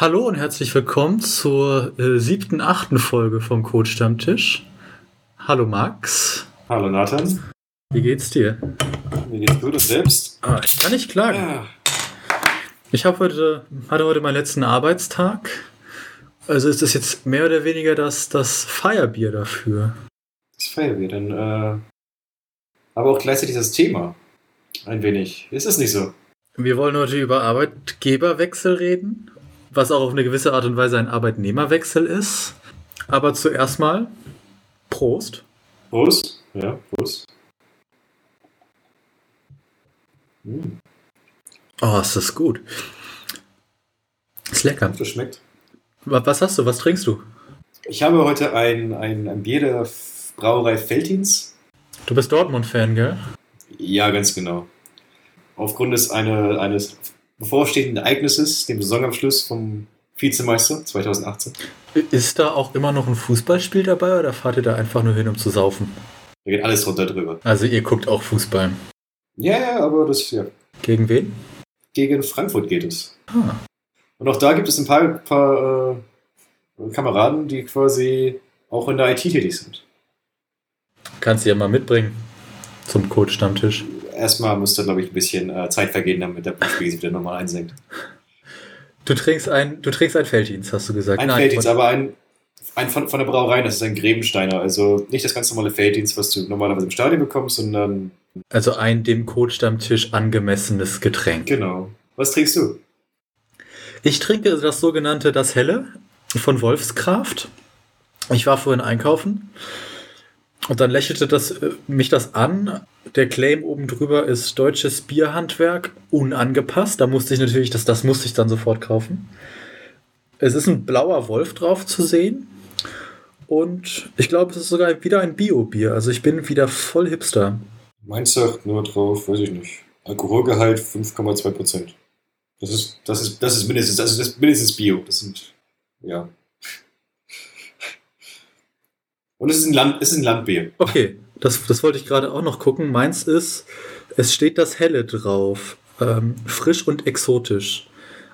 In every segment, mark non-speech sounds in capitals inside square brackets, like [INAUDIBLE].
Hallo und herzlich willkommen zur äh, siebten, achten Folge vom Code Stammtisch. Hallo Max. Hallo Nathan. Wie geht's dir? Mir geht's gut und selbst? Ah, ich kann nicht klagen. Ja. Ich habe heute, hatte heute meinen letzten Arbeitstag. Also ist das jetzt mehr oder weniger das, das Feierbier dafür. Das Feierbier, dann äh, aber auch gleichzeitig das Thema. Ein wenig. Ist es nicht so? Wir wollen heute über Arbeitgeberwechsel reden was auch auf eine gewisse Art und Weise ein Arbeitnehmerwechsel ist. Aber zuerst mal Prost. Prost, ja, Prost. Hm. Oh, ist das gut. Ist lecker. Das schmeckt. Was hast du? Was trinkst du? Ich habe heute ein, ein, ein Bier der Brauerei Feltins. Du bist Dortmund-Fan, gell? Ja, ganz genau. Aufgrund des eine, eines bevorstehenden Ereignisses, dem Saisonabschluss vom Vizemeister 2018. Ist da auch immer noch ein Fußballspiel dabei oder fahrt ihr da einfach nur hin, um zu saufen? Da geht alles runter drüber. Also ihr guckt auch Fußball? Ja, ja, aber das, ja. Gegen wen? Gegen Frankfurt geht es. Ah. Und auch da gibt es ein paar, paar äh, Kameraden, die quasi auch in der IT tätig sind. Kannst du ja mal mitbringen zum Code-Stammtisch erstmal müsste, glaube ich, ein bisschen äh, Zeit vergehen, damit der Blutspiegel sich wieder nochmal einsenkt. Du trinkst ein, du trinkst ein Felddienst, hast du gesagt. Ein Nein, Felddienst, aber ein, ein von, von der Brauerei, das ist ein Grebensteiner. Also nicht das ganz normale Felddienst, was du normalerweise im Stadion bekommst, sondern. Also ein dem Kotstammtisch angemessenes Getränk. Genau. Was trinkst du? Ich trinke das sogenannte Das Helle von Wolfskraft. Ich war vorhin einkaufen und dann lächelte das, äh, mich das an. Der Claim oben drüber ist deutsches Bierhandwerk, unangepasst. Da musste ich natürlich, das, das musste ich dann sofort kaufen. Es ist ein blauer Wolf drauf zu sehen. Und ich glaube, es ist sogar wieder ein Bio-Bier. Also ich bin wieder voll Hipster. Meins sagt nur drauf, weiß ich nicht. Alkoholgehalt 5,2 Prozent. Das ist, das ist, das ist mindestens, das ist mindestens Bio. Das sind, ja. Und es ist ein, Land, es ist ein Landbier. Okay, das, das wollte ich gerade auch noch gucken. Meins ist, es steht das Helle drauf. Ähm, frisch und exotisch.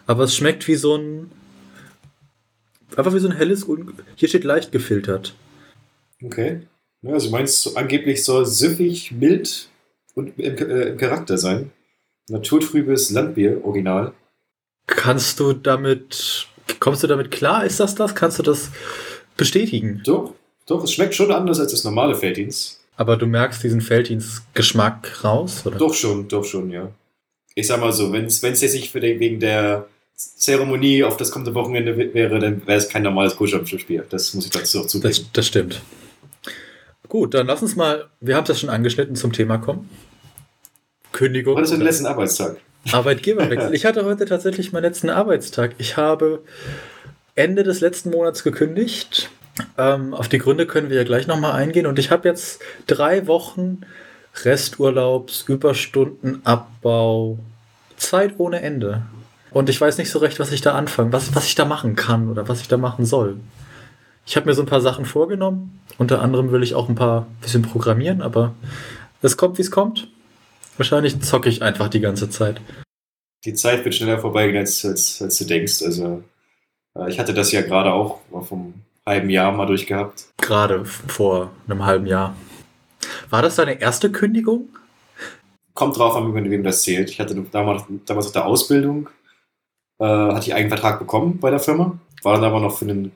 Aber es schmeckt wie so ein. Einfach wie so ein helles. Hier steht leicht gefiltert. Okay. Ja, also meins angeblich soll süffig, mild und im, äh, im Charakter sein. Naturtrübes Landbier, original. Kannst du damit. Kommst du damit klar? Ist das das? Kannst du das bestätigen? Doch, doch, es schmeckt schon anders als das normale Felddienst. Aber du merkst diesen Felddienst-Geschmack raus, oder? Doch schon, doch schon, ja. Ich sag mal so, wenn es jetzt nicht den, wegen der Zeremonie auf das kommende Wochenende wäre, dann wäre es kein normales Kuschelspiel. Das muss ich dazu auch zugeben. Das, das stimmt. Gut, dann lass uns mal, wir haben ja schon angeschnitten, zum Thema kommen. Kündigung. Wann ist dein letzten Arbeitstag? Arbeitgeberwechsel. [LAUGHS] ich hatte heute tatsächlich meinen letzten Arbeitstag. Ich habe Ende des letzten Monats gekündigt ähm, auf die Gründe können wir ja gleich nochmal eingehen. Und ich habe jetzt drei Wochen Resturlaubs, Überstunden, Abbau, Zeit ohne Ende. Und ich weiß nicht so recht, was ich da anfange, was, was ich da machen kann oder was ich da machen soll. Ich habe mir so ein paar Sachen vorgenommen. Unter anderem will ich auch ein paar bisschen programmieren, aber es kommt, wie es kommt. Wahrscheinlich zocke ich einfach die ganze Zeit. Die Zeit wird schneller vorbeigehen, als, als, als du denkst. Also, äh, ich hatte das ja gerade auch vom halben Jahr mal durchgehabt. Gerade vor einem halben Jahr. War das deine erste Kündigung? Kommt drauf an, mit wem das zählt. Ich hatte damals, damals auf der Ausbildung, äh, hatte ich einen Vertrag bekommen bei der Firma, war dann aber noch für ein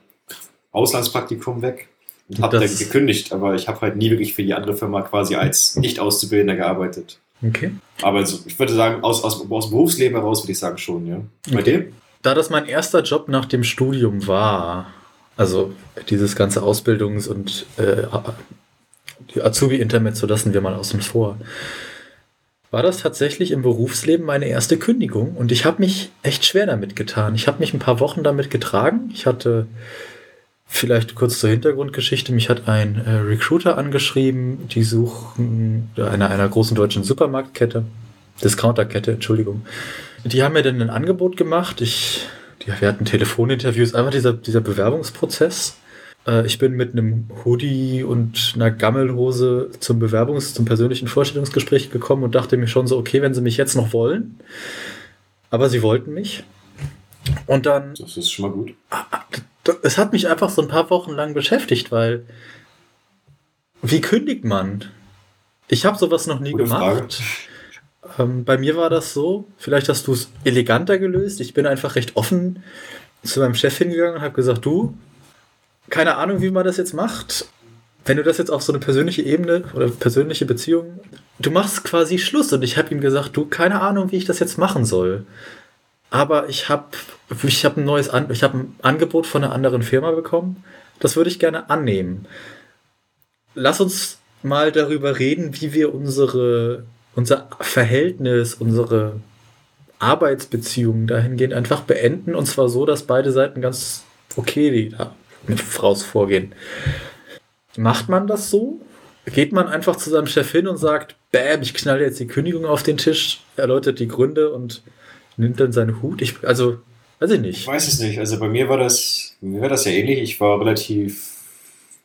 Auslandspraktikum weg und habe dann gekündigt, aber ich habe halt nie wirklich für die andere Firma quasi als Nicht-Auszubildender gearbeitet. Okay. Aber also, ich würde sagen, aus, aus, aus dem Berufsleben heraus würde ich sagen schon, ja. Bei okay. dir? Da das mein erster Job nach dem Studium war, also dieses ganze Ausbildungs- und äh, die Azubi-Intermezzo lassen wir mal außen vor. War das tatsächlich im Berufsleben meine erste Kündigung und ich habe mich echt schwer damit getan. Ich habe mich ein paar Wochen damit getragen. Ich hatte vielleicht kurz zur Hintergrundgeschichte, mich hat ein äh, Recruiter angeschrieben, die suchen einer, einer großen deutschen Supermarktkette, Discounterkette, Entschuldigung. Die haben mir dann ein Angebot gemacht. Ich ja, wir hatten Telefoninterviews, einfach dieser, dieser Bewerbungsprozess. Äh, ich bin mit einem Hoodie und einer Gammelhose zum Bewerbungs-, zum persönlichen Vorstellungsgespräch gekommen und dachte mir schon so, okay, wenn sie mich jetzt noch wollen. Aber sie wollten mich. Und dann. Das ist schon mal gut. Es hat mich einfach so ein paar Wochen lang beschäftigt, weil. Wie kündigt man? Ich habe sowas noch nie Gute gemacht. Ähm, bei mir war das so, vielleicht hast du es eleganter gelöst. Ich bin einfach recht offen zu meinem Chef hingegangen und habe gesagt, du, keine Ahnung, wie man das jetzt macht. Wenn du das jetzt auf so eine persönliche Ebene oder persönliche Beziehung, du machst quasi Schluss und ich habe ihm gesagt, du, keine Ahnung, wie ich das jetzt machen soll. Aber ich habe ich hab ein neues An ich hab ein Angebot von einer anderen Firma bekommen. Das würde ich gerne annehmen. Lass uns mal darüber reden, wie wir unsere, unser Verhältnis, unsere Arbeitsbeziehungen dahingehend einfach beenden. Und zwar so, dass beide Seiten ganz okay mit Fraus vorgehen. Macht man das so? Geht man einfach zu seinem Chef hin und sagt, bäm, ich knalle jetzt die Kündigung auf den Tisch, erläutert die Gründe und nimmt dann seinen Hut? Ich, also, weiß ich nicht. Ich weiß es nicht. Also bei mir war das, mir war das ja ähnlich. Ich war relativ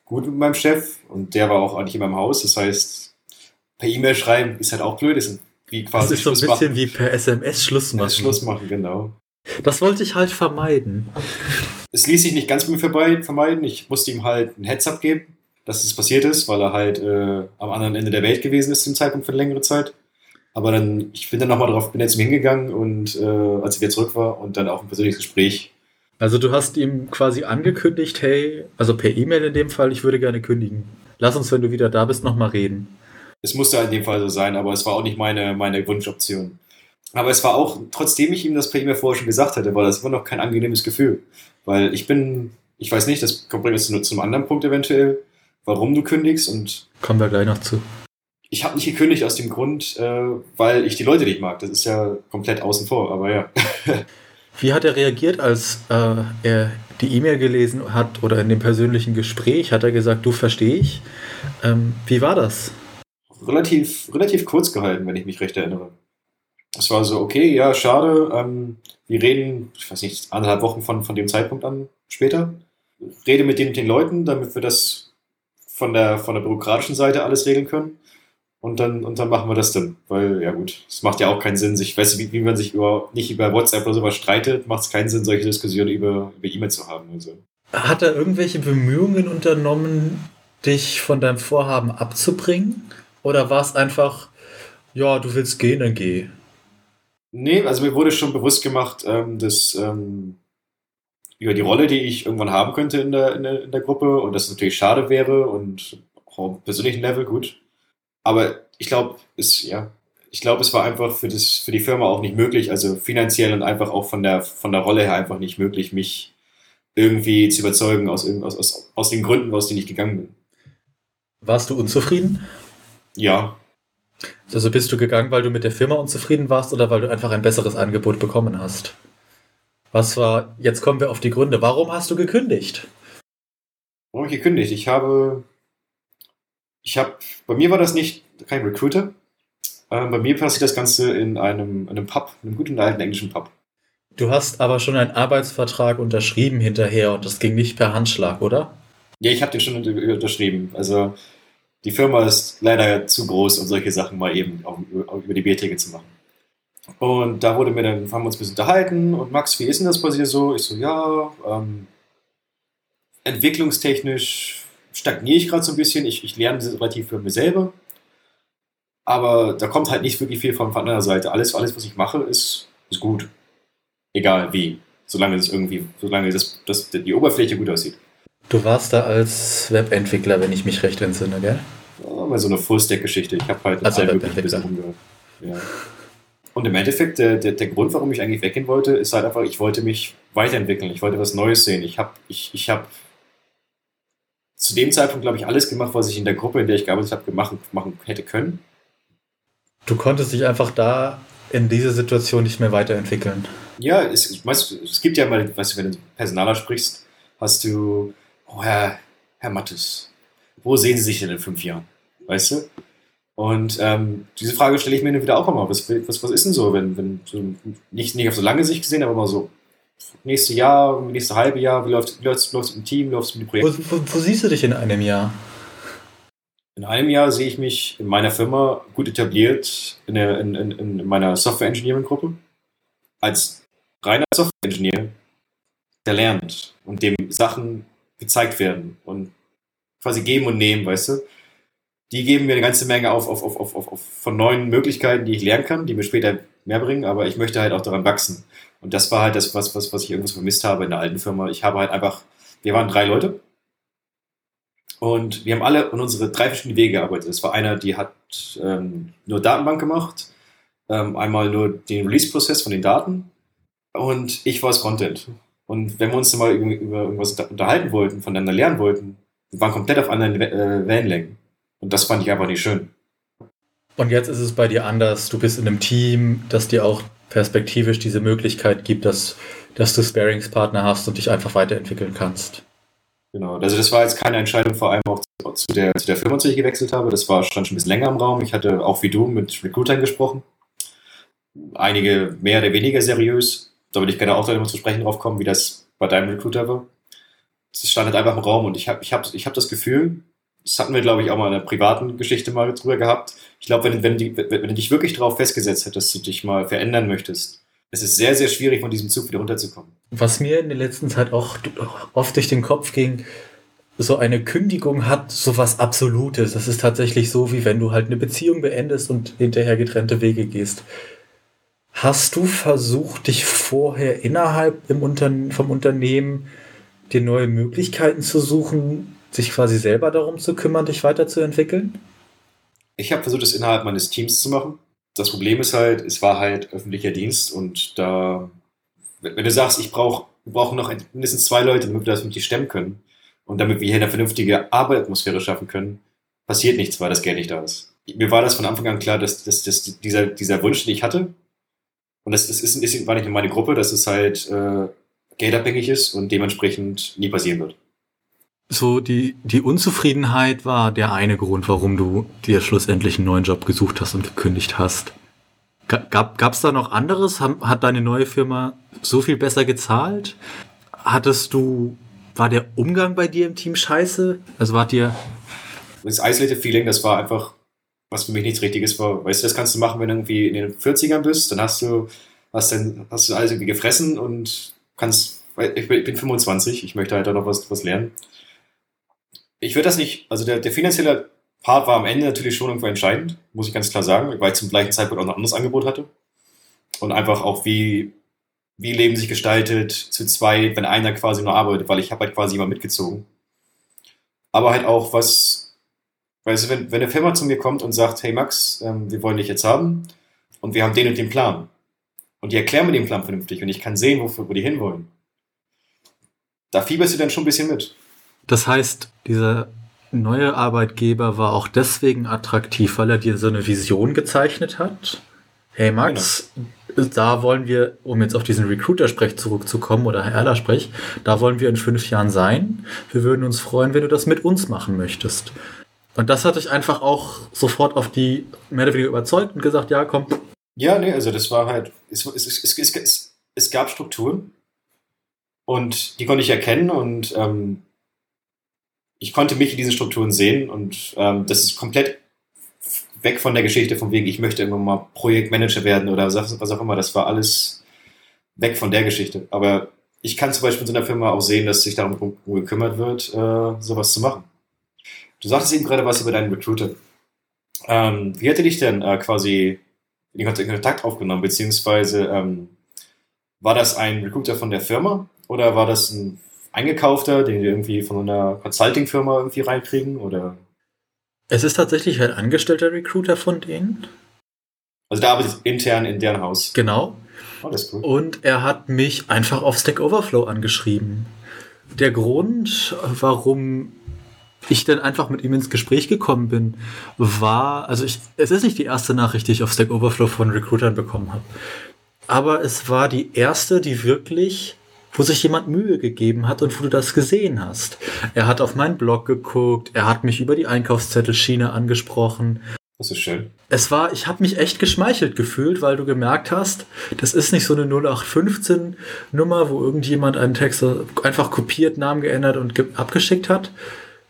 gut mit meinem Chef und der war auch eigentlich in meinem Haus. Das heißt, per E-Mail schreiben ist halt auch blöd. Das ist wie quasi das ist so ein bisschen machen. wie per SMS Schluss machen. Schluss machen, genau. Das wollte ich halt vermeiden. Es ließ sich nicht ganz mit mir vermeiden. Ich musste ihm halt ein Heads-up geben, dass es passiert ist, weil er halt äh, am anderen Ende der Welt gewesen ist zum Zeitpunkt für eine längere Zeit. Aber dann, ich bin dann nochmal drauf, bin jetzt hingegangen und äh, als ich wieder zurück war und dann auch ein persönliches Gespräch also du hast ihm quasi angekündigt, hey, also per E-Mail in dem Fall, ich würde gerne kündigen. Lass uns, wenn du wieder da bist, nochmal reden. Es musste in dem Fall so sein, aber es war auch nicht meine, meine Wunschoption. Aber es war auch, trotzdem ich ihm das per E-Mail vorher schon gesagt hatte, war das immer noch kein angenehmes Gefühl. Weil ich bin, ich weiß nicht, das kommt jetzt zu, zu einem anderen Punkt eventuell, warum du kündigst und. Kommen wir gleich noch zu. Ich habe nicht gekündigt aus dem Grund, äh, weil ich die Leute nicht mag. Das ist ja komplett außen vor, aber ja. [LAUGHS] Wie hat er reagiert, als äh, er die E-Mail gelesen hat oder in dem persönlichen Gespräch? Hat er gesagt, du verstehe ich? Ähm, wie war das? Relativ, relativ kurz gehalten, wenn ich mich recht erinnere. Es war so, okay, ja, schade. Ähm, wir reden, ich weiß nicht, anderthalb Wochen von, von dem Zeitpunkt an später. Rede mit den, den Leuten, damit wir das von der, von der bürokratischen Seite alles regeln können. Und dann, und dann machen wir das dann. Weil, ja gut, es macht ja auch keinen Sinn, sich, weißt du, wie, wie man sich über, nicht über WhatsApp oder sowas streitet, macht es keinen Sinn, solche Diskussionen über, über E-Mail zu haben. Also. Hat er irgendwelche Bemühungen unternommen, dich von deinem Vorhaben abzubringen? Oder war es einfach, ja, du willst gehen, dann geh? Nee, also mir wurde schon bewusst gemacht, ähm, dass ähm, über die Rolle, die ich irgendwann haben könnte in der, in der, in der Gruppe und dass es natürlich schade wäre und auch auf persönlichen Level gut aber ich glaube, es, ja, ich glaube, es war einfach für, das, für die Firma auch nicht möglich, also finanziell und einfach auch von der, von der Rolle her einfach nicht möglich, mich irgendwie zu überzeugen aus, aus, aus, aus den Gründen, aus denen ich gegangen bin. Warst du unzufrieden? Ja. Also bist du gegangen, weil du mit der Firma unzufrieden warst oder weil du einfach ein besseres Angebot bekommen hast? Was war, jetzt kommen wir auf die Gründe. Warum hast du gekündigt? Warum habe ich gekündigt? Ich habe ich habe, bei mir war das nicht kein Recruiter. Äh, bei mir passiert das Ganze in einem, in einem Pub, einem guten alten englischen Pub. Du hast aber schon einen Arbeitsvertrag unterschrieben hinterher und das ging nicht per Handschlag, oder? Ja, ich habe den schon unterschrieben. Also die Firma ist leider zu groß, um solche Sachen mal eben auch über die Biertheke zu machen. Und da wurde mir dann, haben wir uns ein bisschen unterhalten und Max, wie ist denn das bei dir so? Ich so, ja, ähm, entwicklungstechnisch stagniere ich gerade so ein bisschen. Ich, ich lerne relativ für mich selber. Aber da kommt halt nicht wirklich viel von, von anderer Seite. Alles, alles, was ich mache, ist, ist gut. Egal wie. Solange es irgendwie, solange das, das, die Oberfläche gut aussieht. Du warst da als Webentwickler, wenn ich mich recht entsinne, gell? Ja, mal so eine Full-Stack-Geschichte. Ich habe halt also Webentwickler. Ja. Und im Endeffekt, der, der, der Grund, warum ich eigentlich weggehen wollte, ist halt einfach, ich wollte mich weiterentwickeln. Ich wollte was Neues sehen. Ich habe ich, ich hab zu dem Zeitpunkt, glaube ich, alles gemacht, was ich in der Gruppe, in der ich gearbeitet habe, gemacht, machen hätte können. Du konntest dich einfach da in dieser Situation nicht mehr weiterentwickeln. Ja, es, weißt, es gibt ja mal, weißt du, wenn du Personaler sprichst, hast du, oh Herr, Herr Mattes, wo sehen Sie sich denn in fünf Jahren? Weißt du? Und ähm, diese Frage stelle ich mir wieder auch immer. Was, was, was ist denn so, wenn, wenn so nicht, nicht auf so lange Sicht gesehen, aber mal so nächste Jahr, nächste halbe Jahr, wie läuft es läuft, mit dem Team, läuft es mit dem Projekt? Wo, wo, wo, siehst du dich in einem Jahr? In einem Jahr sehe ich mich in meiner Firma gut etabliert in, der, in, in, in meiner Software Engineering Gruppe als reiner Software Engineer der lernt und dem Sachen gezeigt werden und quasi geben und nehmen, weißt du? Die geben mir eine ganze Menge auf, auf, auf, auf, auf, von neuen Möglichkeiten, die ich lernen kann, die mir später mehr bringen, aber ich möchte halt auch daran wachsen. Und das war halt das, was, was, was ich irgendwas vermisst habe in der alten Firma. Ich habe halt einfach, wir waren drei Leute und wir haben alle in unsere drei verschiedenen Wege gearbeitet. Es war einer, die hat ähm, nur Datenbank gemacht, ähm, einmal nur den Release-Prozess von den Daten und ich war das Content. Und wenn wir uns mal über, irgendwas unterhalten wollten, voneinander lernen wollten, wir waren komplett auf anderen äh, Wellenlängen. Und das fand ich einfach nicht schön. Und jetzt ist es bei dir anders. Du bist in einem Team, das dir auch perspektivisch diese Möglichkeit gibt, dass, dass du Sparingspartner hast und dich einfach weiterentwickeln kannst. Genau, also das war jetzt keine Entscheidung, vor allem auch zu, zu der, zu der Firma, zu der ich gewechselt habe. Das war stand schon ein bisschen länger im Raum. Ich hatte auch wie du mit Recruitern gesprochen. Einige mehr oder weniger seriös. Da würde ich gerne auch darüber zu sprechen drauf kommen, wie das bei deinem Recruiter war. Es stand halt einfach im Raum und ich habe ich hab, ich hab das Gefühl, das hatten wir, glaube ich, auch mal in einer privaten Geschichte mal drüber gehabt. Ich glaube, wenn, wenn, wenn, wenn du dich wirklich darauf festgesetzt hättest, dass du dich mal verändern möchtest, es ist sehr, sehr schwierig, von diesem Zug wieder runterzukommen. Was mir in der letzten Zeit auch oft durch den Kopf ging, so eine Kündigung hat so was Absolutes. Das ist tatsächlich so, wie wenn du halt eine Beziehung beendest und hinterher getrennte Wege gehst. Hast du versucht, dich vorher innerhalb Unterne vom Unternehmen dir neue Möglichkeiten zu suchen, sich quasi selber darum zu kümmern, dich weiterzuentwickeln? Ich habe versucht, es innerhalb meines Teams zu machen. Das Problem ist halt, es war halt öffentlicher Dienst und da, wenn du sagst, ich brauche wir brauchen noch mindestens zwei Leute, damit wir das mit dir stemmen können und damit wir hier eine vernünftige Arbeitsatmosphäre schaffen können, passiert nichts, weil das Geld nicht da ist. Mir war das von Anfang an klar, dass, dass, dass dieser, dieser Wunsch, den ich hatte, und das, das ist, ist, war nicht nur meine Gruppe, dass es halt äh, geldabhängig ist und dementsprechend nie passieren wird so die, die Unzufriedenheit war der eine Grund, warum du dir schlussendlich einen neuen Job gesucht hast und gekündigt hast. Gab es da noch anderes? Hat deine neue Firma so viel besser gezahlt? Hattest du, war der Umgang bei dir im Team scheiße? Also war dir. Das Isolated Feeling, das war einfach, was für mich nichts Richtiges war. Weißt du, das kannst du machen, wenn du irgendwie in den 40ern bist, dann hast du, hast dann, hast du alles irgendwie gefressen und kannst, ich bin 25, ich möchte halt da noch was, was lernen ich würde das nicht, also der, der finanzielle Part war am Ende natürlich schon irgendwo entscheidend, muss ich ganz klar sagen, weil ich zum gleichen Zeitpunkt auch noch ein anderes Angebot hatte. Und einfach auch, wie, wie Leben sich gestaltet, zu zwei, wenn einer quasi nur arbeitet, weil ich habe halt quasi immer mitgezogen. Aber halt auch, was, weißt du, wenn, wenn eine Firma zu mir kommt und sagt, hey Max, ähm, wir wollen dich jetzt haben und wir haben den und den Plan. Und die erklären mir den Plan vernünftig und ich kann sehen, wofür, wo die hinwollen. Da fieberst du dann schon ein bisschen mit. Das heißt, dieser neue Arbeitgeber war auch deswegen attraktiv, weil er dir so eine Vision gezeichnet hat. Hey Max, genau. da wollen wir, um jetzt auf diesen Recruiter-Sprech zurückzukommen oder Herr Erler-Sprech, da wollen wir in fünf Jahren sein. Wir würden uns freuen, wenn du das mit uns machen möchtest. Und das hat dich einfach auch sofort auf die mehr oder weniger überzeugt und gesagt, ja, komm. Ja, nee, also das war halt, es, es, es, es, es gab Strukturen und die konnte ich erkennen und ähm, ich konnte mich in diesen Strukturen sehen und ähm, das ist komplett weg von der Geschichte von wegen, ich möchte irgendwann mal Projektmanager werden oder was auch immer. Das war alles weg von der Geschichte. Aber ich kann zum Beispiel in so einer Firma auch sehen, dass sich darum gekümmert wird, äh, sowas zu machen. Du sagtest eben gerade was über deinen Recruiter. Ähm, wie hätte dich denn äh, quasi in Kontakt aufgenommen, beziehungsweise ähm, war das ein Recruiter von der Firma oder war das ein eingekaufter, den die irgendwie von einer Consulting-Firma irgendwie reinkriegen? Oder? Es ist tatsächlich ein angestellter Recruiter von denen. Also der arbeitet intern in deren Haus. Genau. Oh, cool. Und er hat mich einfach auf Stack Overflow angeschrieben. Der Grund, warum ich dann einfach mit ihm ins Gespräch gekommen bin, war, also ich, es ist nicht die erste Nachricht, die ich auf Stack Overflow von Recruitern bekommen habe. Aber es war die erste, die wirklich wo sich jemand Mühe gegeben hat und wo du das gesehen hast. Er hat auf meinen Blog geguckt, er hat mich über die Einkaufszettelschiene angesprochen. Das ist schön. Es war, ich habe mich echt geschmeichelt gefühlt, weil du gemerkt hast, das ist nicht so eine 0815 Nummer, wo irgendjemand einen Text einfach kopiert, Namen geändert und abgeschickt hat.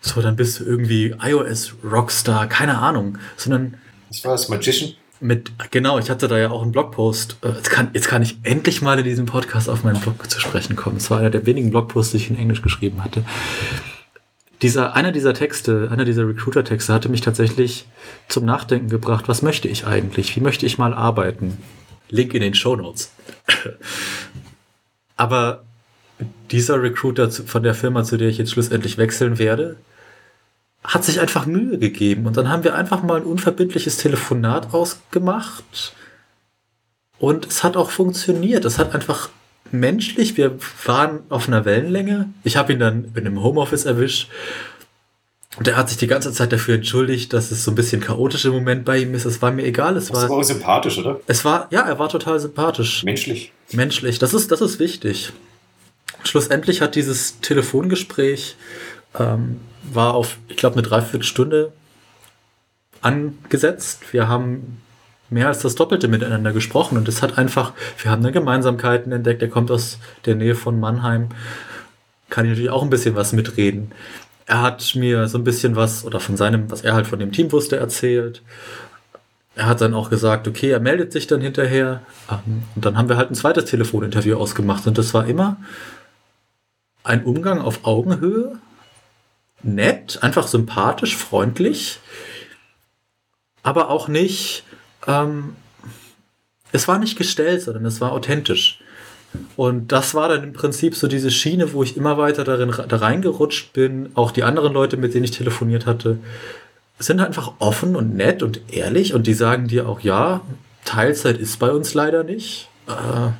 So, dann bist du irgendwie iOS Rockstar, keine Ahnung, sondern was war das? Magician? mit, genau, ich hatte da ja auch einen Blogpost. Äh, jetzt kann, jetzt kann ich endlich mal in diesem Podcast auf meinen Blog zu sprechen kommen. Es war einer der wenigen Blogposts, die ich in Englisch geschrieben hatte. Dieser, einer dieser Texte, einer dieser Recruiter-Texte hatte mich tatsächlich zum Nachdenken gebracht. Was möchte ich eigentlich? Wie möchte ich mal arbeiten? Link in den Show Notes. Aber dieser Recruiter von der Firma, zu der ich jetzt schlussendlich wechseln werde, hat sich einfach Mühe gegeben. Und dann haben wir einfach mal ein unverbindliches Telefonat ausgemacht. Und es hat auch funktioniert. Es hat einfach menschlich, wir waren auf einer Wellenlänge. Ich habe ihn dann in einem Homeoffice erwischt. Und er hat sich die ganze Zeit dafür entschuldigt, dass es so ein bisschen chaotisch im Moment bei ihm ist. Es war mir egal. Es war, das war auch sympathisch, oder? Es war, ja, er war total sympathisch. Menschlich. Menschlich. Das ist, das ist wichtig. Schlussendlich hat dieses Telefongespräch ähm, war auf, ich glaube, eine Dreiviertelstunde angesetzt. Wir haben mehr als das Doppelte miteinander gesprochen und es hat einfach, wir haben eine Gemeinsamkeiten entdeckt. Er kommt aus der Nähe von Mannheim, kann ich natürlich auch ein bisschen was mitreden. Er hat mir so ein bisschen was oder von seinem, was er halt von dem Team wusste, erzählt. Er hat dann auch gesagt, okay, er meldet sich dann hinterher. Ähm, und dann haben wir halt ein zweites Telefoninterview ausgemacht und das war immer ein Umgang auf Augenhöhe nett, einfach sympathisch, freundlich, aber auch nicht, ähm, es war nicht gestellt, sondern es war authentisch. Und das war dann im Prinzip so diese Schiene, wo ich immer weiter darin da reingerutscht bin. Auch die anderen Leute, mit denen ich telefoniert hatte, sind einfach offen und nett und ehrlich und die sagen dir auch, ja, Teilzeit ist bei uns leider nicht. Äh,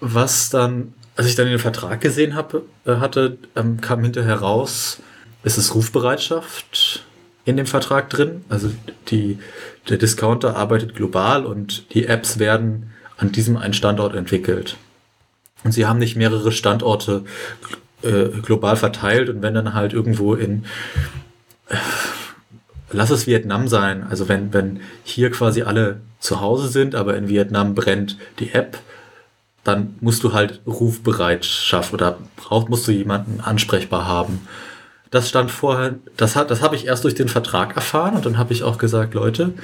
was dann als ich dann den Vertrag gesehen hab, äh, hatte, ähm, kam hinterher raus, es ist Rufbereitschaft in dem Vertrag drin. Also die, der Discounter arbeitet global und die Apps werden an diesem einen Standort entwickelt. Und sie haben nicht mehrere Standorte äh, global verteilt und wenn dann halt irgendwo in äh, lass es Vietnam sein, also wenn, wenn hier quasi alle zu Hause sind, aber in Vietnam brennt die App, dann musst du halt Rufbereitschaft oder brauch, musst du jemanden ansprechbar haben. Das stand vorher, das, das habe ich erst durch den Vertrag erfahren und dann habe ich auch gesagt, Leute,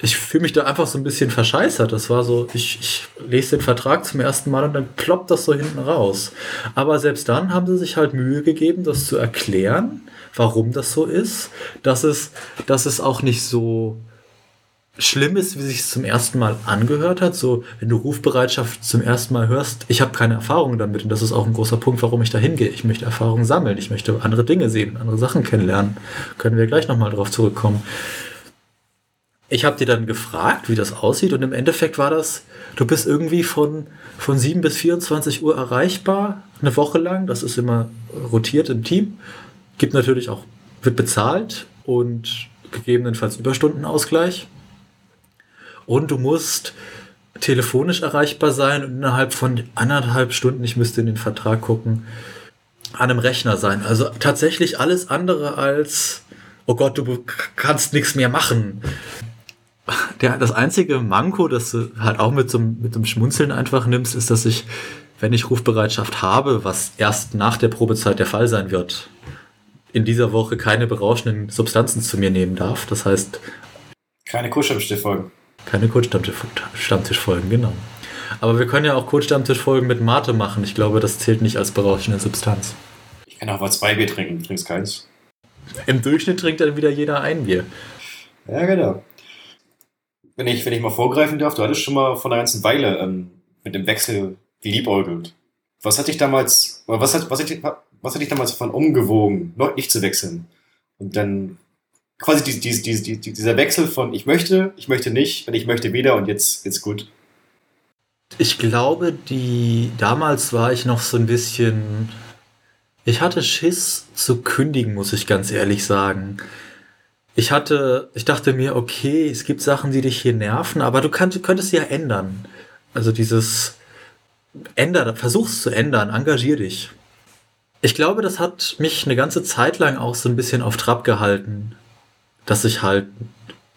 ich fühle mich da einfach so ein bisschen verscheißert. Das war so, ich, ich lese den Vertrag zum ersten Mal und dann ploppt das so hinten raus. Aber selbst dann haben sie sich halt Mühe gegeben, das zu erklären, warum das so ist, dass es, dass es auch nicht so schlimm ist, wie sich es zum ersten Mal angehört hat. So, wenn du Rufbereitschaft zum ersten Mal hörst, ich habe keine Erfahrung damit und das ist auch ein großer Punkt, warum ich da hingehe. Ich möchte Erfahrungen sammeln, ich möchte andere Dinge sehen, andere Sachen kennenlernen. Können wir gleich nochmal drauf zurückkommen. Ich habe dir dann gefragt, wie das aussieht und im Endeffekt war das, du bist irgendwie von, von 7 bis 24 Uhr erreichbar, eine Woche lang. Das ist immer rotiert im Team. Gibt natürlich auch, wird bezahlt und gegebenenfalls Überstundenausgleich und du musst telefonisch erreichbar sein und innerhalb von anderthalb Stunden, ich müsste in den Vertrag gucken, an einem Rechner sein. Also tatsächlich alles andere als, oh Gott, du kannst nichts mehr machen. Der, das einzige Manko, das du halt auch mit so, mit dem Schmunzeln einfach nimmst, ist, dass ich, wenn ich Rufbereitschaft habe, was erst nach der Probezeit der Fall sein wird, in dieser Woche keine berauschenden Substanzen zu mir nehmen darf. Das heißt. Keine Kuschelstiftfolgen. Keine Kurzstammtischfolgen, genau. Aber wir können ja auch Kurzstammtischfolgen mit Mate machen. Ich glaube, das zählt nicht als berauschende Substanz. Ich kann auch mal zwei Bier trinken, du trinkst keins. Im Durchschnitt trinkt dann wieder jeder ein Bier. Ja, genau. Wenn ich, wenn ich mal vorgreifen darf, du hattest schon mal vor einer ganzen Weile ähm, mit dem Wechsel geliebäugelt. Was hat dich damals, was hat, was hat, was hat dich damals davon umgewogen, nicht zu wechseln? Und dann quasi die, die, die, dieser Wechsel von ich möchte, ich möchte nicht und ich möchte wieder und jetzt ist gut. Ich glaube, die damals war ich noch so ein bisschen. Ich hatte Schiss zu kündigen, muss ich ganz ehrlich sagen. Ich hatte, ich dachte mir, okay, es gibt Sachen, die dich hier nerven, aber du kannst, könntest sie ja ändern. Also dieses änder, versuch's zu ändern, engagier dich. Ich glaube, das hat mich eine ganze Zeit lang auch so ein bisschen auf Trab gehalten dass ich halt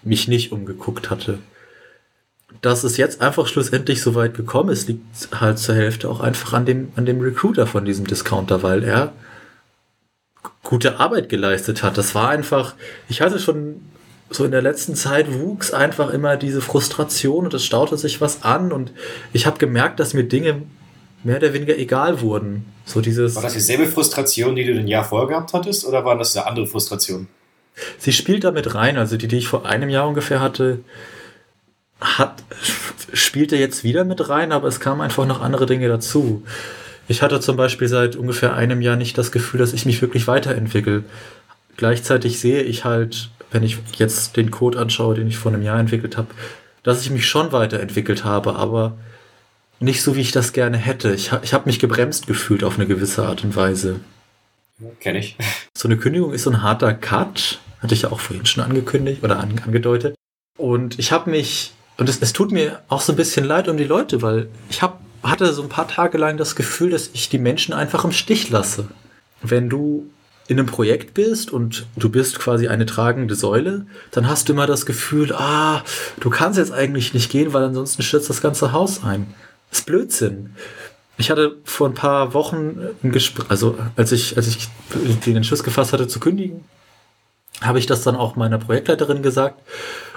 mich nicht umgeguckt hatte. Dass es jetzt einfach schlussendlich so weit gekommen ist, liegt halt zur Hälfte auch einfach an dem, an dem Recruiter von diesem Discounter, weil er gute Arbeit geleistet hat. Das war einfach, ich hatte schon so in der letzten Zeit wuchs einfach immer diese Frustration und es staute sich was an und ich habe gemerkt, dass mir Dinge mehr oder weniger egal wurden. So dieses. War das dieselbe Frustration, die du ein Jahr vorher gehabt hattest, oder waren das eine andere Frustration? Sie spielt damit rein, also die, die ich vor einem Jahr ungefähr hatte, hat, spielte jetzt wieder mit rein, aber es kamen einfach noch andere Dinge dazu. Ich hatte zum Beispiel seit ungefähr einem Jahr nicht das Gefühl, dass ich mich wirklich weiterentwickle. Gleichzeitig sehe ich halt, wenn ich jetzt den Code anschaue, den ich vor einem Jahr entwickelt habe, dass ich mich schon weiterentwickelt habe, aber nicht so, wie ich das gerne hätte. Ich, ich habe mich gebremst gefühlt auf eine gewisse Art und Weise. Kenne ich. So eine Kündigung ist so ein harter Cut. Hatte ich ja auch vorhin schon angekündigt oder an, angedeutet. Und ich habe mich, und es, es tut mir auch so ein bisschen leid um die Leute, weil ich hab, hatte so ein paar Tage lang das Gefühl, dass ich die Menschen einfach im Stich lasse. Wenn du in einem projekt bist und du bist quasi eine tragende Säule, dann hast du immer das Gefühl, ah, du kannst jetzt eigentlich nicht gehen, weil ansonsten stürzt das ganze Haus ein. Das ist Blödsinn. Ich hatte vor ein paar Wochen ein Gespräch, also als ich, als ich den Entschluss gefasst hatte zu kündigen, habe ich das dann auch meiner Projektleiterin gesagt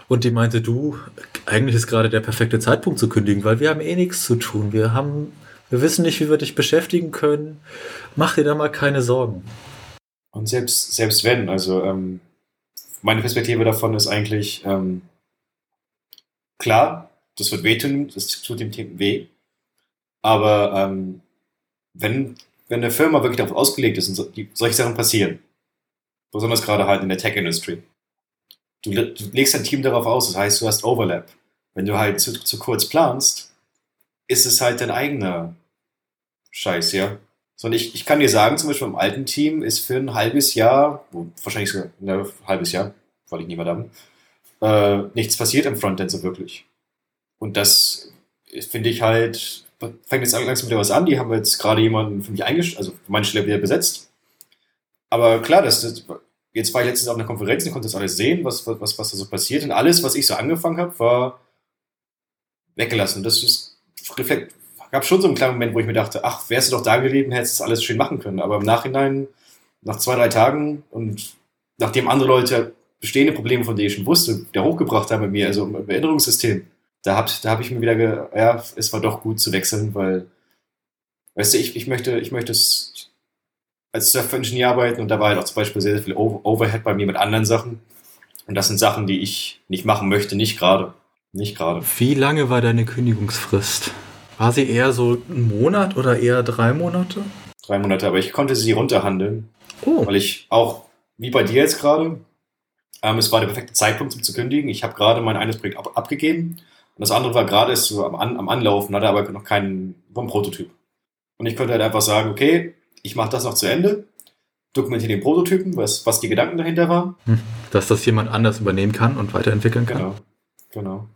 und die meinte, du, eigentlich ist gerade der perfekte Zeitpunkt zu kündigen, weil wir haben eh nichts zu tun. Wir haben, wir wissen nicht, wie wir dich beschäftigen können. Mach dir da mal keine Sorgen. Und selbst, selbst wenn, also ähm, meine Perspektive davon ist eigentlich, ähm, klar, das wird wehtun, das tut dem Team weh, aber ähm, wenn, wenn eine Firma wirklich darauf ausgelegt ist und so, die, solche Sachen passieren, besonders gerade halt in der Tech-Industry, du, du, legst dein Team darauf aus, das heißt, du hast Overlap. Wenn du halt zu, zu kurz planst, ist es halt dein eigener Scheiß, ja. Sondern ich, ich kann dir sagen, zum Beispiel im alten Team ist für ein halbes Jahr, wahrscheinlich sogar ein halbes Jahr, weil ich nie mehr da bin, äh, nichts passiert im Frontend so wirklich. Und das finde ich halt, fängt jetzt langsam wieder was an. Die haben jetzt gerade jemanden für mich eingestellt, also meine Stelle wieder besetzt. Aber klar, das, das, jetzt war ich letztens auf einer Konferenz und konnte das alles sehen, was, was, was da so passiert. Und alles, was ich so angefangen habe, war weggelassen. Das ist, reflekt, gab schon so einen kleinen Moment, wo ich mir dachte, ach, wärst du doch da geblieben, hättest du das alles schön machen können. Aber im Nachhinein, nach zwei, drei Tagen und nachdem andere Leute bestehende Probleme, von denen ich schon wusste, wieder hochgebracht haben bei mir, also im Erinnerungssystem, da habe da hab ich mir wieder, ge ja, es war doch gut zu wechseln, weil, weißt du, ich, ich möchte, ich möchte es als Surf-Ingenieur arbeiten und da war halt auch zum Beispiel sehr, sehr viel Overhead bei mir mit anderen Sachen. Und das sind Sachen, die ich nicht machen möchte, nicht gerade. Nicht gerade. Wie lange war deine Kündigungsfrist? War sie eher so ein Monat oder eher drei Monate? Drei Monate, aber ich konnte sie runterhandeln. Oh. Weil ich auch, wie bei dir jetzt gerade, ähm, es war der perfekte Zeitpunkt, um zu kündigen. Ich habe gerade mein eines Projekt ab abgegeben und das andere war gerade so am, An am Anlaufen, hatte aber noch keinen Prototyp. Und ich konnte halt einfach sagen, okay, ich mache das noch zu Ende, dokumentiere den Prototypen, was, was die Gedanken dahinter waren. Hm, dass das jemand anders übernehmen kann und weiterentwickeln kann. Genau, genau.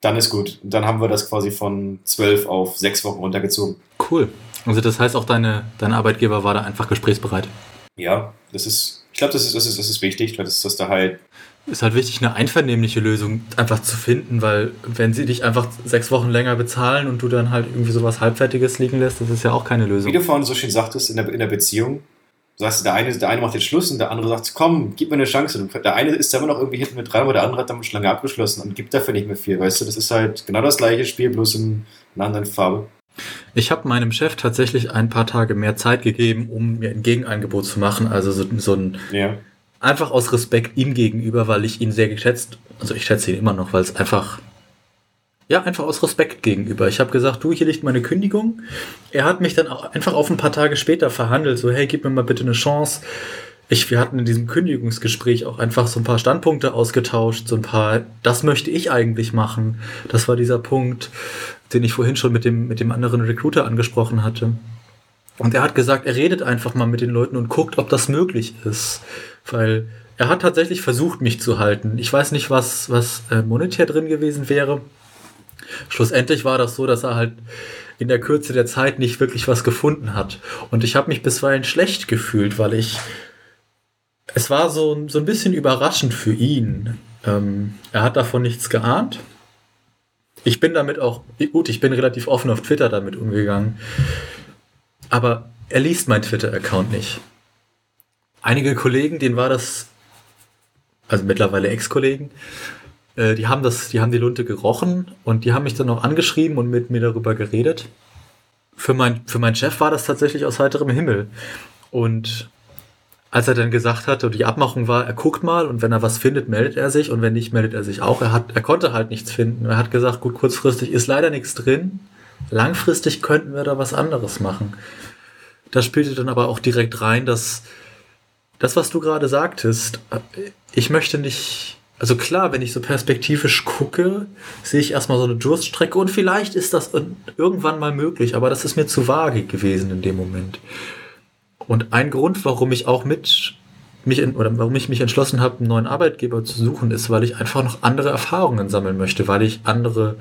Dann ist gut. Dann haben wir das quasi von zwölf auf sechs Wochen runtergezogen. Cool. Also das heißt auch, deine, dein Arbeitgeber war da einfach gesprächsbereit. Ja, das ist, ich glaube, das ist, das, ist, das ist wichtig, dass, dass da halt ist halt wichtig, eine einvernehmliche Lösung einfach zu finden, weil wenn sie dich einfach sechs Wochen länger bezahlen und du dann halt irgendwie sowas Halbfertiges liegen lässt, das ist ja auch keine Lösung. Wie du vorhin so schön sagtest, in der, in der Beziehung, sagst du, der eine, der eine macht den Schluss und der andere sagt, komm, gib mir eine Chance. Der eine ist immer noch irgendwie hinten mit dran, aber der andere hat damit schon lange abgeschlossen und gibt dafür nicht mehr viel, weißt du? Das ist halt genau das gleiche Spiel, bloß in einer anderen Farbe. Ich habe meinem Chef tatsächlich ein paar Tage mehr Zeit gegeben, um mir ein Gegenangebot zu machen. Also so, so ein ja Einfach aus Respekt ihm gegenüber, weil ich ihn sehr geschätzt, also ich schätze ihn immer noch, weil es einfach, ja, einfach aus Respekt gegenüber. Ich habe gesagt, du, hier liegt meine Kündigung. Er hat mich dann auch einfach auf ein paar Tage später verhandelt, so, hey, gib mir mal bitte eine Chance. Ich, wir hatten in diesem Kündigungsgespräch auch einfach so ein paar Standpunkte ausgetauscht, so ein paar, das möchte ich eigentlich machen. Das war dieser Punkt, den ich vorhin schon mit dem, mit dem anderen Recruiter angesprochen hatte. Und er hat gesagt, er redet einfach mal mit den Leuten und guckt, ob das möglich ist. Weil er hat tatsächlich versucht, mich zu halten. Ich weiß nicht, was, was äh, monetär drin gewesen wäre. Schlussendlich war das so, dass er halt in der Kürze der Zeit nicht wirklich was gefunden hat. Und ich habe mich bisweilen schlecht gefühlt, weil ich. Es war so, so ein bisschen überraschend für ihn. Ähm, er hat davon nichts geahnt. Ich bin damit auch, gut, ich bin relativ offen auf Twitter damit umgegangen. Aber er liest meinen Twitter-Account nicht einige Kollegen, denen war das also mittlerweile Ex-Kollegen, äh, die haben das, die haben die Lunte gerochen und die haben mich dann auch angeschrieben und mit mir darüber geredet. Für mein, für meinen Chef war das tatsächlich aus heiterem Himmel. Und als er dann gesagt hatte, die Abmachung war, er guckt mal und wenn er was findet, meldet er sich und wenn nicht, meldet er sich auch. Er, hat, er konnte halt nichts finden. Er hat gesagt, gut, kurzfristig ist leider nichts drin. Langfristig könnten wir da was anderes machen. Da spielte dann aber auch direkt rein, dass das, was du gerade sagtest, ich möchte nicht, also klar, wenn ich so perspektivisch gucke, sehe ich erstmal so eine Durststrecke und vielleicht ist das irgendwann mal möglich, aber das ist mir zu vage gewesen in dem Moment. Und ein Grund, warum ich auch mit mich in, oder warum ich mich entschlossen habe, einen neuen Arbeitgeber zu suchen, ist, weil ich einfach noch andere Erfahrungen sammeln möchte, weil ich andere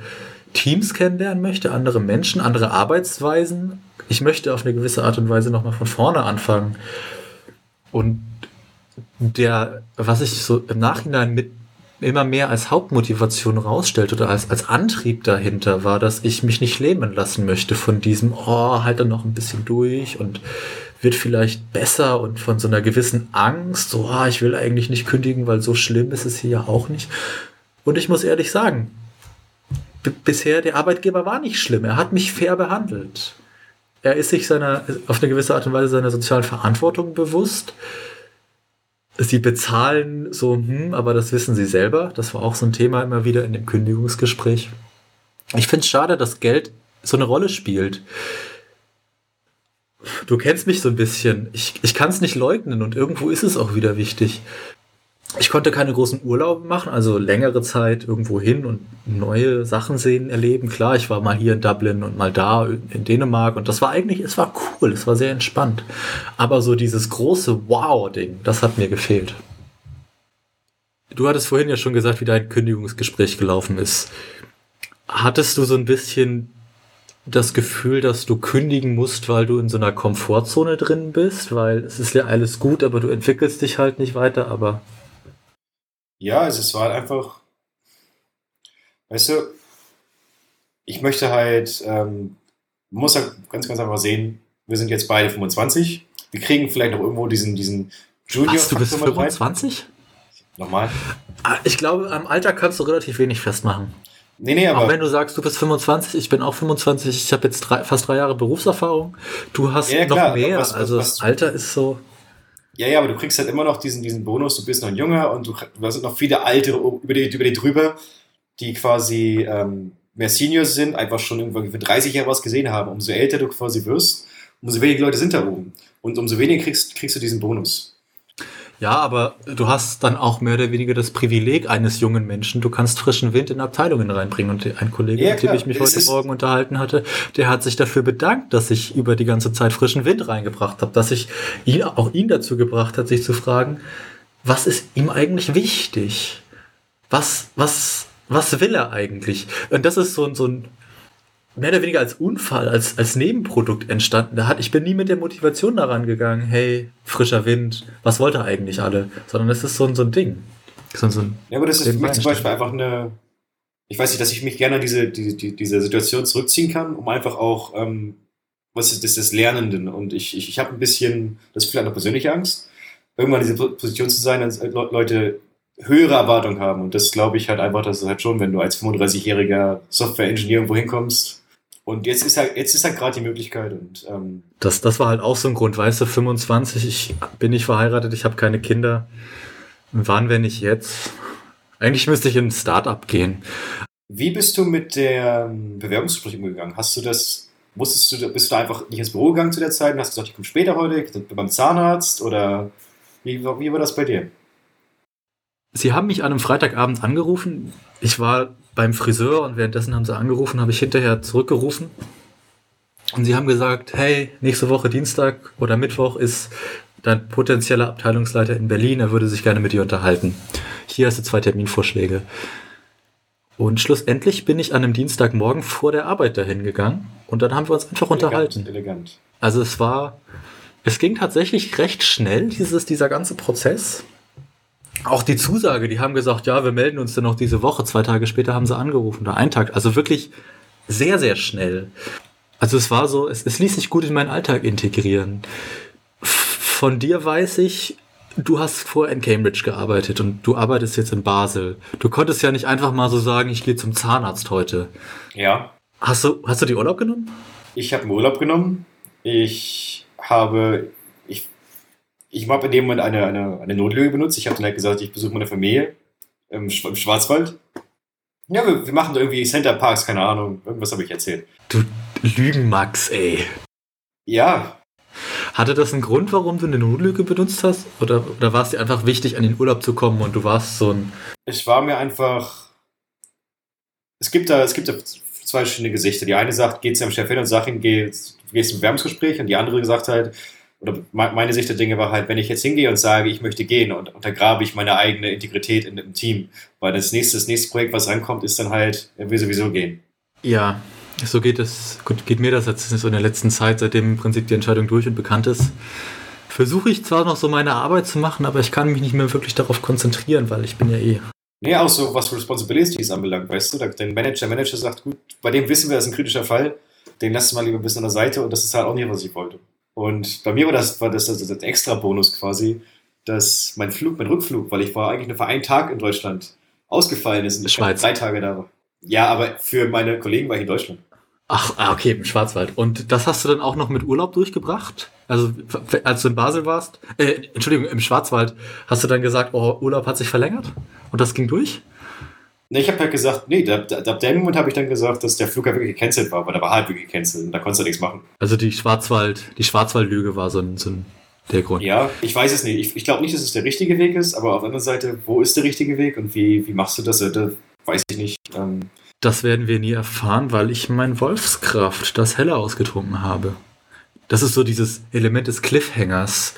Teams kennenlernen möchte, andere Menschen, andere Arbeitsweisen. Ich möchte auf eine gewisse Art und Weise nochmal von vorne anfangen. Und der, was ich so im Nachhinein mit immer mehr als Hauptmotivation rausstellt oder als, als Antrieb dahinter war, dass ich mich nicht lähmen lassen möchte von diesem, oh, halt dann noch ein bisschen durch und wird vielleicht besser und von so einer gewissen Angst, so, oh, ich will eigentlich nicht kündigen, weil so schlimm ist es hier ja auch nicht. Und ich muss ehrlich sagen, bisher der Arbeitgeber war nicht schlimm. Er hat mich fair behandelt. Er ist sich seiner, auf eine gewisse Art und Weise seiner sozialen Verantwortung bewusst. Sie bezahlen so, hm, aber das wissen sie selber. Das war auch so ein Thema immer wieder in dem Kündigungsgespräch. Ich finde es schade, dass Geld so eine Rolle spielt. Du kennst mich so ein bisschen. Ich, ich kann es nicht leugnen und irgendwo ist es auch wieder wichtig ich konnte keine großen Urlaube machen, also längere Zeit irgendwo hin und neue Sachen sehen, erleben. Klar, ich war mal hier in Dublin und mal da in Dänemark und das war eigentlich, es war cool, es war sehr entspannt. Aber so dieses große Wow-Ding, das hat mir gefehlt. Du hattest vorhin ja schon gesagt, wie dein Kündigungsgespräch gelaufen ist. Hattest du so ein bisschen das Gefühl, dass du kündigen musst, weil du in so einer Komfortzone drin bist, weil es ist ja alles gut, aber du entwickelst dich halt nicht weiter, aber ja, also es war halt einfach, weißt du, ich möchte halt, ähm, man muss halt ganz, ganz einfach sehen, wir sind jetzt beide 25, wir kriegen vielleicht noch irgendwo diesen, diesen Junior. Was, du bist 25? Nochmal? Ah, ich glaube, am Alter kannst du relativ wenig festmachen. Nee, nee, aber. Auch wenn du sagst, du bist 25, ich bin auch 25, ich habe jetzt drei, fast drei Jahre Berufserfahrung. Du hast ja, noch mehr. Was, was, also das Alter ist so. Ja, ja, aber du kriegst halt immer noch diesen, diesen Bonus, du bist noch ein Jünger und du, du sind noch viele Alte über die, über die drüber, die quasi ähm, mehr Seniors sind, einfach schon irgendwie für 30 Jahre was gesehen haben. Umso älter du quasi wirst, umso weniger Leute sind da oben. Und umso weniger kriegst, kriegst du diesen Bonus. Ja, aber du hast dann auch mehr oder weniger das Privileg eines jungen Menschen. Du kannst frischen Wind in Abteilungen reinbringen. Und ein Kollege, ja, mit dem ich mich heute Morgen unterhalten hatte, der hat sich dafür bedankt, dass ich über die ganze Zeit frischen Wind reingebracht habe, dass ich ihn, auch ihn dazu gebracht hat, sich zu fragen, was ist ihm eigentlich wichtig? Was, was, was will er eigentlich? Und das ist so, so ein mehr oder weniger als Unfall, als, als Nebenprodukt entstanden. Da hat, ich bin nie mit der Motivation daran gegangen, hey, frischer Wind, was wollt ihr eigentlich alle? Sondern es ist so, ein so ein Ding. So, so ein ja, aber das ist für mich zum Beispiel einfach eine, ich weiß nicht, dass ich mich gerne an diese, die, die, diese Situation zurückziehen kann, um einfach auch, ähm, was ist das, das Lernenden. Und ich, ich, ich habe ein bisschen, das ist vielleicht eine persönliche Angst, irgendwann in dieser Position zu sein, als Leute höhere Erwartungen haben. Und das glaube ich halt einfach, dass es halt schon, wenn du als 35-jähriger Software-Ingenieur irgendwo hinkommst, und jetzt ist halt, jetzt ist halt gerade die Möglichkeit. Und, ähm das, das war halt auch so ein Grund, weißt du, 25, ich bin nicht verheiratet, ich habe keine Kinder. Wann, wenn nicht jetzt? Eigentlich müsste ich in ein Startup gehen. Wie bist du mit der ähm, Bewerbungsgespräch umgegangen? Hast du das, musstest du, bist du da einfach nicht ins Büro gegangen zu der Zeit und hast gesagt, ich komme später heute, ich bin beim Zahnarzt oder wie, wie war das bei dir? Sie haben mich an einem Freitagabend angerufen. Ich war beim Friseur und währenddessen haben sie angerufen, habe ich hinterher zurückgerufen. Und sie haben gesagt, hey, nächste Woche Dienstag oder Mittwoch ist dein potenzieller Abteilungsleiter in Berlin, er würde sich gerne mit dir unterhalten. Hier hast du zwei Terminvorschläge. Und schlussendlich bin ich an einem Dienstagmorgen vor der Arbeit dahin gegangen und dann haben wir uns einfach elegant, unterhalten. Elegant. Also es war, es ging tatsächlich recht schnell, dieses, dieser ganze Prozess. Auch die Zusage, die haben gesagt, ja, wir melden uns dann noch diese Woche. Zwei Tage später haben sie angerufen oder einen Tag. Also wirklich sehr, sehr schnell. Also es war so, es, es ließ sich gut in meinen Alltag integrieren. Von dir weiß ich, du hast vorher in Cambridge gearbeitet und du arbeitest jetzt in Basel. Du konntest ja nicht einfach mal so sagen, ich gehe zum Zahnarzt heute. Ja. Hast du, hast du die Urlaub genommen? Ich habe Urlaub genommen. Ich habe, ich habe in dem Moment eine, eine, eine Notlüge benutzt. Ich habe dann halt gesagt, ich besuche meine Familie im, im Schwarzwald. Ja, wir, wir machen da irgendwie Center Parks, keine Ahnung. Irgendwas habe ich erzählt. Du Lügenmax, ey. Ja, Hatte das einen Grund, warum du eine Notlüge benutzt hast? Oder, oder war es dir einfach wichtig, an den Urlaub zu kommen und du warst so ein. es war mir einfach. Es gibt da, es gibt da zwei verschiedene Gesichter. Die eine sagt, geh zu deinem Chef hin und sag ihm, geh, du gehst zum Bewerbungsgespräch. Und die andere sagt halt, oder me- meine Sicht der Dinge war halt, wenn ich jetzt hingehe und sage, ich möchte gehen und untergrabe ich meine eigene Integrität in dem Team. Weil das nächste, das nächste Projekt, was rankommt, ist dann halt, er will sowieso gehen. Ja, so geht es, gut, geht mir das jetzt so in der letzten Zeit, seitdem im Prinzip die Entscheidung durch und bekannt ist. Versuche ich zwar noch so meine Arbeit zu machen, aber ich kann mich nicht mehr wirklich darauf konzentrieren, weil ich bin ja eh. Nee, auch so, was Responsibilities anbelangt, weißt du, dein Manager, der Manager sagt, gut, bei dem wissen wir, das ist ein kritischer Fall, den lassen wir mal lieber ein bisschen an der Seite und das ist halt auch nicht, was ich wollte. Und bei mir war das, war das, das, das extra Bonus quasi, dass mein Flug, mein Rückflug, weil ich war eigentlich nur für einen Tag in Deutschland ausgefallen ist und ich Schweiz. drei Tage da war. Ja, aber für meine Kollegen war ich in Deutschland. Ach, ah, okay, im Schwarzwald. Und das hast du dann auch noch mit Urlaub durchgebracht? Also, als du in Basel warst, äh, Entschuldigung, im Schwarzwald, hast du dann gesagt, oh, Urlaub hat sich verlängert? Und das ging durch? Nee, ich habe halt gesagt, nee, da, ab dem Moment habe ich dann gesagt, dass der Flug halt wirklich gecancelt war, weil der war halt wirklich gecancelt und da konntest du nichts machen. Also die Schwarzwald, die Schwarzwaldlüge war so ein, so ein der Grund. Ja, ich weiß es nicht. Ich, ich glaube nicht, dass es der richtige Weg ist, aber auf der anderen Seite, wo ist der richtige Weg und wie, wie machst du das? Da weiß ich nicht. Ähm, Das werden wir nie erfahren, weil ich mein Wolfskraft, das Helle ausgetrunken habe. Das ist so dieses Element des Cliffhangers.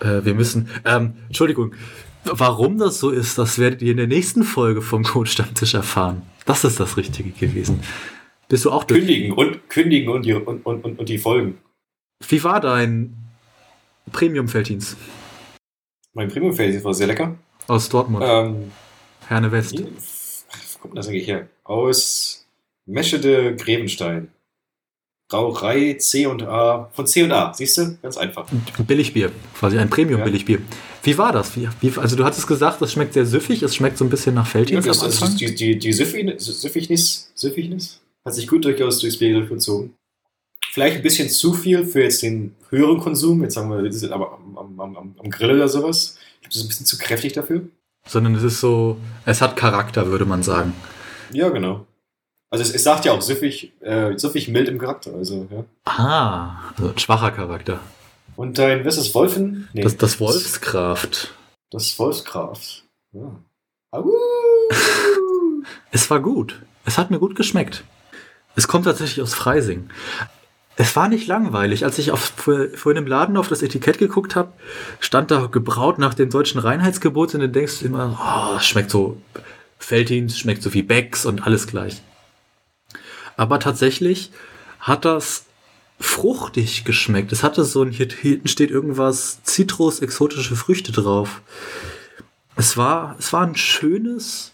Äh, wir müssen, ähm, Entschuldigung, warum das so ist, das werdet ihr in der nächsten Folge vom Code-Stammtisch erfahren. Das ist das Richtige gewesen. Bist du auch durch? kündigen und kündigen und die, und, und, und, die Folgen. Wie war dein Premium-Felddienst Mein Premium-Feld war sehr lecker. aus Dortmund, Ähm, Herne West? hier, wo kommt das eigentlich her? Aus Meschede Grevenstein. Brauerei C und A. Von C und A, siehst du? Ganz einfach. Ein Billigbier, quasi ein Premium-Billigbier. Wie war das? Wie, wie, also du hattest gesagt, das schmeckt sehr süffig, es schmeckt so ein bisschen nach Ja, Felddienst das, am Anfang. die die, die Süffignis, Süffignis, Süffignis hat sich gut durchaus durchs Bier durchgezogen. Vielleicht ein bisschen zu viel für jetzt den höheren Konsum. Jetzt sagen wir, das ist aber am, am, am, am Grill oder sowas. Ich glaube, das ist ein bisschen zu kräftig dafür. Sondern es ist so, es hat Charakter, würde man sagen. Ja, genau. Also es, es sagt ja auch süffig, äh, süffig mild im Charakter. Also, ja. Ah, also ein schwacher Charakter. Und dein, was ist das, Wolfen? Nee, Das, das Wolfskraft. Das Wolfskraft. Ja. [LAUGHS] Es war gut. Es hat mir gut geschmeckt. Es kommt tatsächlich aus Freising. Es war nicht langweilig. Als ich auf, vor- vorhin im Laden auf das Etikett geguckt habe, stand da gebraut nach dem deutschen Reinheitsgebot und dann denkst du immer, oh, es schmeckt so Felddienst, schmeckt so wie Becks und alles gleich. Aber tatsächlich hat das fruchtig geschmeckt. Es hatte so ein, hier hinten steht irgendwas, Zitrus, exotische Früchte drauf. Es war, es war ein schönes,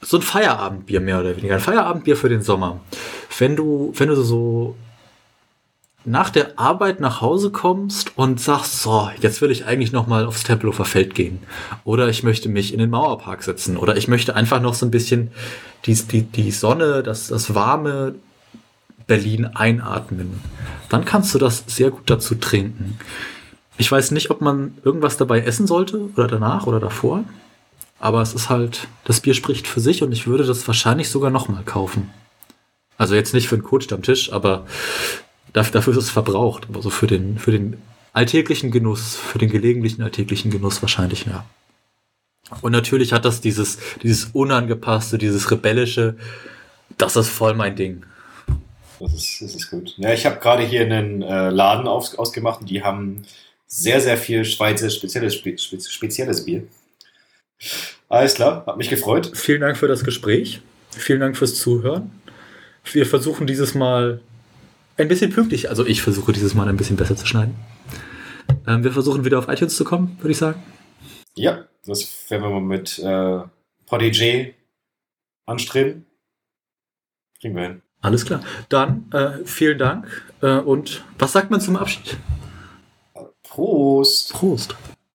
so ein Feierabendbier mehr oder weniger. Ein Feierabendbier für den Sommer. Wenn du, wenn du so nach der Arbeit nach Hause kommst und sagst, so, jetzt will ich eigentlich noch mal aufs Tempelhofer Feld gehen. Oder ich möchte mich in den Mauerpark setzen. Oder ich möchte einfach noch so ein bisschen die, die, die Sonne, das, das warme Berlin einatmen. Dann kannst du das sehr gut dazu trinken. Ich weiß nicht, ob man irgendwas dabei essen sollte oder danach oder davor. Aber es ist halt, das Bier spricht für sich und ich würde das wahrscheinlich sogar nochmal kaufen. Also jetzt nicht für den Kotstammtisch, aber dafür, dafür ist es verbraucht. Aber so für den, für den alltäglichen Genuss, für den gelegentlichen alltäglichen Genuss wahrscheinlich, ja. Und natürlich hat das dieses, dieses unangepasste, dieses rebellische, das ist voll mein Ding. Das ist, das ist gut. Ja, ich habe gerade hier einen äh, Laden aus, ausgemacht und die haben sehr, sehr viel Schweizer spezielles, spe, spe, spezielles Bier. Alles klar, hat mich gefreut. Vielen Dank für das Gespräch. Vielen Dank fürs Zuhören. Wir versuchen dieses Mal ein bisschen pünktlich, also ich versuche dieses Mal ein bisschen besser zu schneiden. Ähm, wir versuchen wieder auf iTunes zu kommen, würde ich sagen. Ja, das werden wir mal mit äh, Prodigy anstreben. Kriegen wir hin. Alles klar. Dann äh, vielen Dank äh, und was sagt man zum Abschied? Prost! Prost.